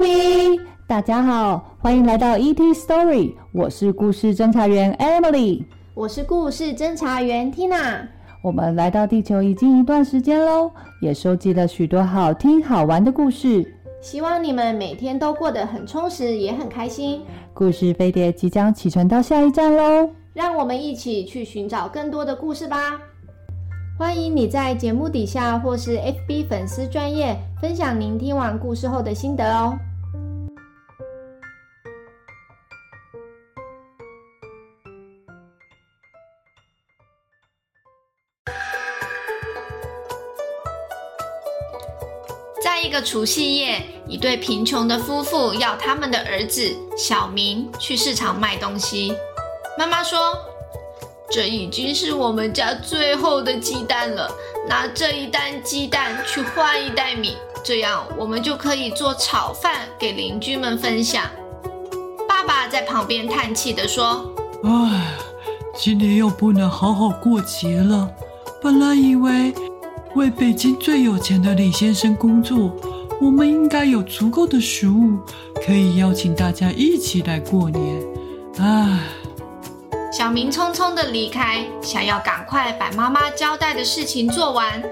比，大家好，欢迎来到 ET Story，我是故事侦查员 Emily，我是故事侦查员 Tina。我们来到地球已经一段时间喽，也收集了许多好听好玩的故事，希望你们每天都过得很充实，也很开心。故事飞碟即将启程到下一站喽，让我们一起去寻找更多的故事吧。欢迎你在节目底下或是 FB 粉丝专业分享您听完故事后的心得哦。在一个除夕夜，一对贫穷的夫妇要他们的儿子小明去市场卖东西。妈妈说，这已经是我们家最后的鸡蛋了，拿这一担鸡蛋去换一袋米，这样我们就可以做炒饭给邻居们分享。爸爸在旁边叹气地说：“唉，今年又不能好好过节了。本来以为为北京最有钱的李先生工作，我们应该有足够的食物，可以邀请大家一起来过年。唉。”小明匆匆地离开，想要赶快把妈妈交代的事情做完。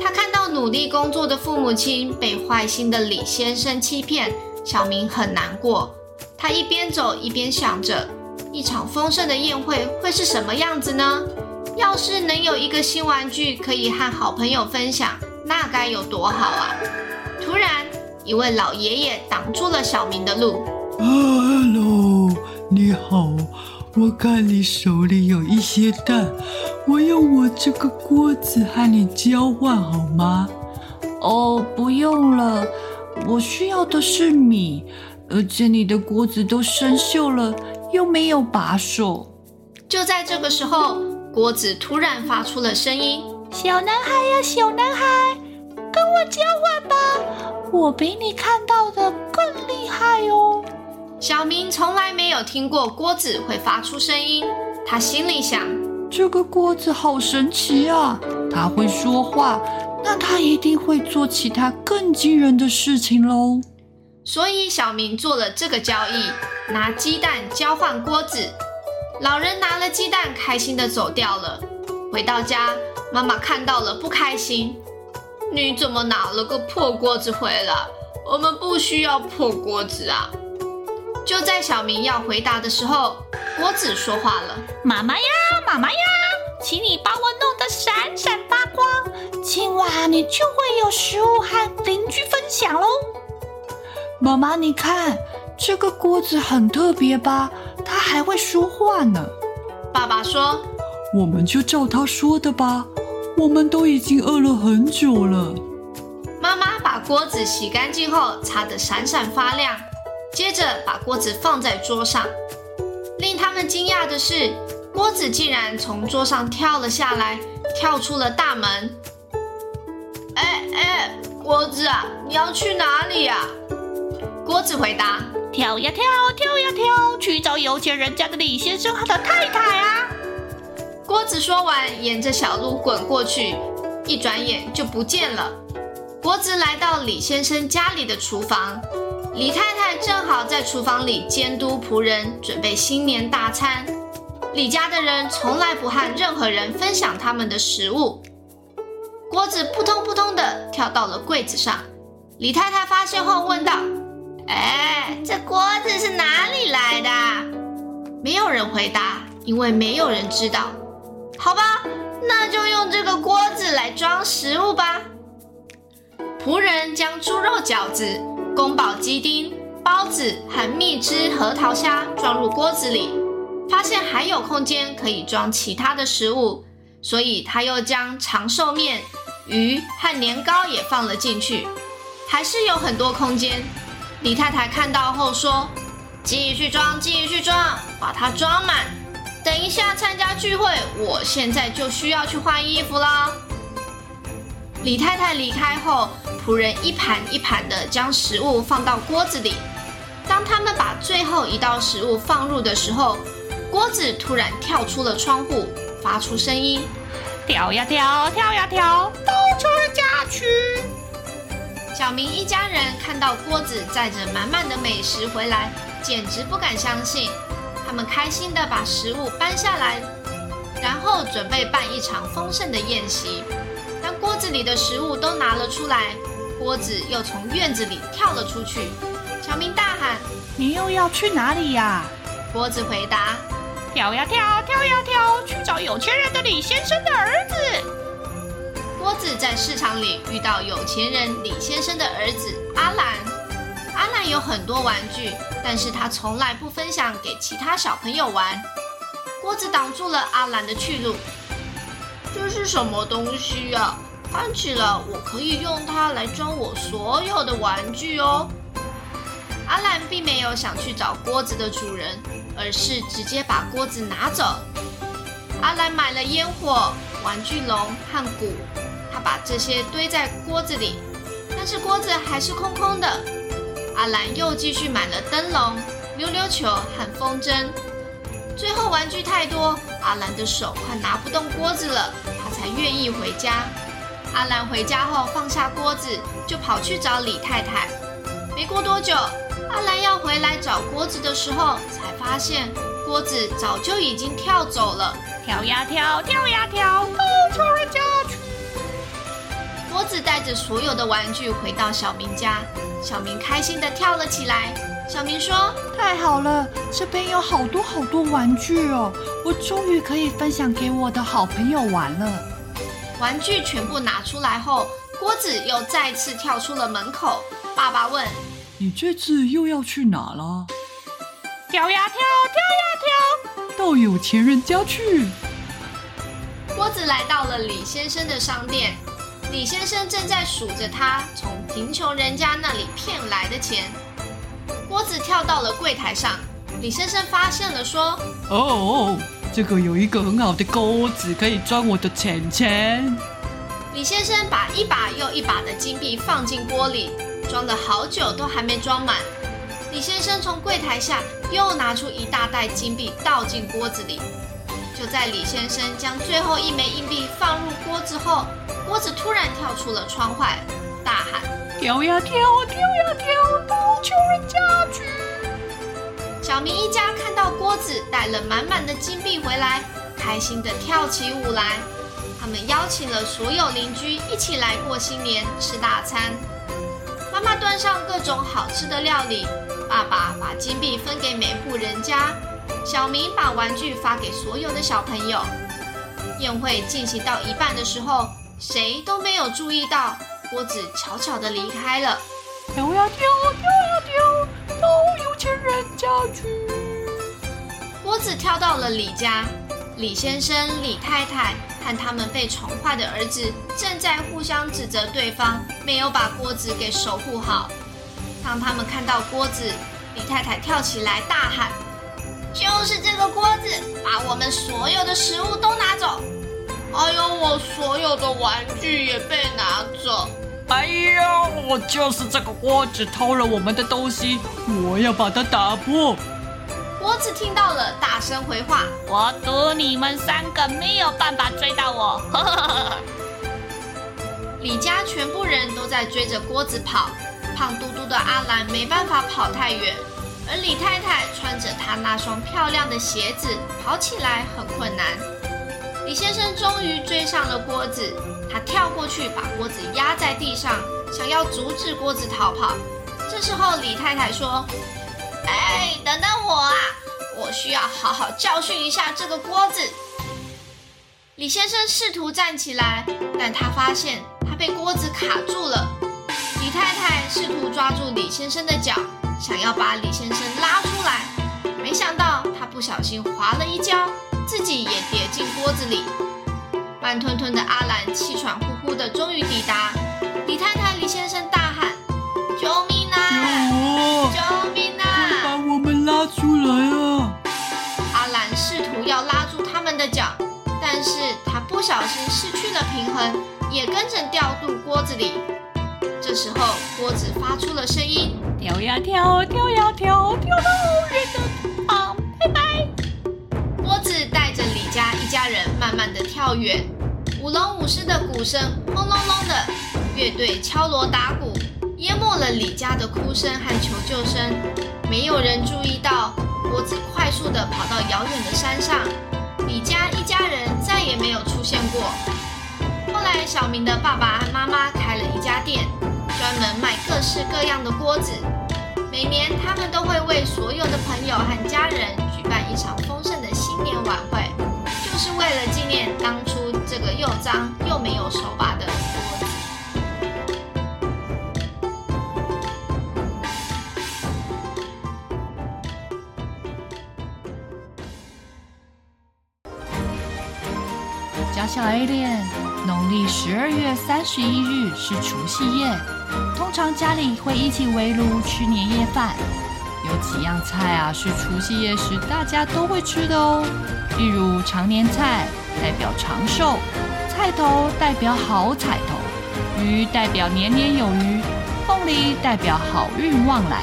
他看到努力工作的父母亲被坏心的李先生欺骗，小明很难过。他一边走一边想着，一场丰盛的宴会会是什么样子呢？要是能有一个新玩具可以和好朋友分享，那该有多好啊！突然，一位老爷爷挡住了小明的路。啊，Hello，你好。我看你手里有一些蛋，我用我这个锅子和你交换好吗？哦，不用了，我需要的是米，而且你的锅子都生锈了，又没有把手。就在这个时候，锅子突然发出了声音：“小男孩呀，小男孩，跟我交换吧，我比你看到的更厉害哦。”小明从来没有听过锅子会发出声音，他心里想：这个锅子好神奇啊！它会说话，那它一定会做其他更惊人的事情喽。所以小明做了这个交易，拿鸡蛋交换锅子。老人拿了鸡蛋，开心地走掉了。回到家，妈妈看到了不开心：“你怎么拿了个破锅子回来？我们不需要破锅子啊！”就在小明要回答的时候，锅子说话了：“妈妈呀，妈妈呀，请你帮我弄得闪闪发光，今晚你就会有食物和邻居分享喽。”妈妈，你看这个锅子很特别吧？它还会说话呢。爸爸说：“我们就照他说的吧，我们都已经饿了很久了。”妈妈把锅子洗干净后，擦得闪闪发亮。接着把锅子放在桌上，令他们惊讶的是，锅子竟然从桌上跳了下来，跳出了大门。哎哎，锅子啊，你要去哪里呀？锅子回答：跳呀跳，跳呀跳，去找有钱人家的李先生和他的太太啊。郭子说完，沿着小路滚过去，一转眼就不见了。郭子来到李先生家里的厨房。李太太正好在厨房里监督仆人准备新年大餐。李家的人从来不和任何人分享他们的食物。锅子扑通扑通的跳到了柜子上。李太太发现后问道：“哎，这锅子是哪里来的？”没有人回答，因为没有人知道。好吧，那就用这个锅子来装食物吧。仆人将猪肉饺子。宫保鸡丁、包子和蜜汁核桃虾装入锅子里，发现还有空间可以装其他的食物，所以他又将长寿面、鱼和年糕也放了进去，还是有很多空间。李太太看到后说：“继续装，继续装，把它装满。等一下参加聚会，我现在就需要去换衣服了。”李太太离开后。仆人一盘一盘地将食物放到锅子里。当他们把最后一道食物放入的时候，锅子突然跳出了窗户，发出声音：“跳呀跳，跳呀跳，到处家去。”小明一家人看到锅子载着满满的美食回来，简直不敢相信。他们开心地把食物搬下来，然后准备办一场丰盛的宴席。当锅子里的食物都拿了出来，锅子又从院子里跳了出去。小明大喊：“你又要去哪里呀？”锅子回答：“跳呀跳，跳呀跳，去找有钱人的李先生的儿子。”锅子在市场里遇到有钱人李先生的儿子阿兰。阿兰有很多玩具，但是他从来不分享给其他小朋友玩。锅子挡住了阿兰的去路。这是什么东西呀？看起来我可以用它来装我所有的玩具哦。阿兰并没有想去找锅子的主人，而是直接把锅子拿走。阿兰买了烟火、玩具龙和鼓，他把这些堆在锅子里，但是锅子还是空空的。阿兰又继续买了灯笼、溜溜球和风筝，最后玩具太多，阿兰的手快拿不动锅子了，他才愿意回家。阿兰回家后放下锅子，就跑去找李太太。没过多久，阿兰要回来找锅子的时候，才发现锅子早就已经跳走了。跳呀跳，跳呀跳，到穷人家去。锅子带着所有的玩具回到小明家，小明开心地跳了起来。小明说：“太好了，这边有好多好多玩具哦，我终于可以分享给我的好朋友玩了。”玩具全部拿出来后，郭子又再次跳出了门口。爸爸问。你这次又要去哪了？跳呀跳，跳呀跳，到有钱人家去。锅子来到了李先生的商店，李先生正在数着他从贫穷人家那里骗来的钱。锅子跳到了柜台上，李先生发现了，说：“哦，这个有一个很好的锅子，可以装我的钱钱。”李先生把一把又一把的金币放进锅里。装了好久都还没装满，李先生从柜台下又拿出一大袋金币倒进锅子里。就在李先生将最后一枚硬币放入锅子后，锅子突然跳出了窗外，大喊：“跳呀跳，跳呀跳，到穷人家去！”小明一家看到锅子带了满满的金币回来，开心的跳起舞来。他们邀请了所有邻居一起来过新年，吃大餐。妈妈端上各种好吃的料理，爸爸把金币分给每户人家，小明把玩具发给所有的小朋友。宴会进行到一半的时候，谁都没有注意到锅子悄悄地离开了。跳呀跳，跳呀跳，到有钱人家去。锅子跳到了李家，李先生、李太太。和他们被宠坏的儿子正在互相指责对方没有把锅子给守护好。当他们看到锅子，李太太跳起来大喊：“就是这个锅子，把我们所有的食物都拿走！还有我所有的玩具也被拿走！哎呦，我就是这个锅子偷了我们的东西，我要把它打破！”锅子听到了，大声回话：“我赌你们三个没有办法追到我。”李家全部人都在追着锅子跑，胖嘟嘟的阿兰没办法跑太远，而李太太穿着她那双漂亮的鞋子，跑起来很困难。李先生终于追上了锅子，他跳过去把锅子压在地上，想要阻止锅子逃跑。这时候，李太太说。哎，等等我啊！我需要好好教训一下这个锅子。李先生试图站起来，但他发现他被锅子卡住了。李太太试图抓住李先生的脚，想要把李先生拉出来，没想到他不小心滑了一跤，自己也跌进锅子里。慢吞吞的阿兰气喘呼呼的，终于抵达。李太太、李先生大喊：“救命啊！救命啊！把我们拉！”出来啊！阿兰试图要拉住他们的脚，但是他不小心失去了平衡，也跟着掉入锅子里。这时候，锅子发出了声音：跳呀跳，跳呀跳，跳到人的人慢慢的跳远，舞龙舞狮的鼓声轰隆隆的，乐队敲锣打鼓，淹没了李家的哭声和求救声。没有人注意到，郭子快速的跑到遥远的山上。李家一家人再也没有出现过。后来，小明的爸爸和妈妈开了一家店，专门卖各式各样的锅子。每年，他们都会为所有的朋友和家人举办一场丰盛又脏又没有手把的锅子。小 Alien，农历十二月三十一日是除夕夜，通常家里会一起围炉吃年夜饭。有几样菜啊是除夕夜时大家都会吃的哦，例如长年菜代表长寿，菜头代表好彩头，鱼代表年年有余，凤梨代表好运旺来，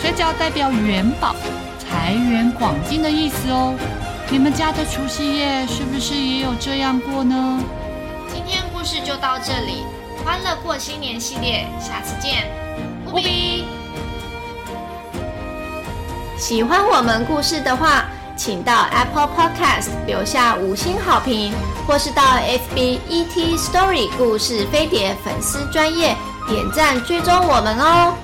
水饺代表元宝、财源广进的意思哦。你们家的除夕夜是不是也有这样过呢？今天故事就到这里，欢乐过新年系列，下次见，忽必。喜欢我们故事的话，请到 Apple Podcast 留下五星好评，或是到 FB ET Story 故事飞碟粉丝专页点赞追踪我们哦。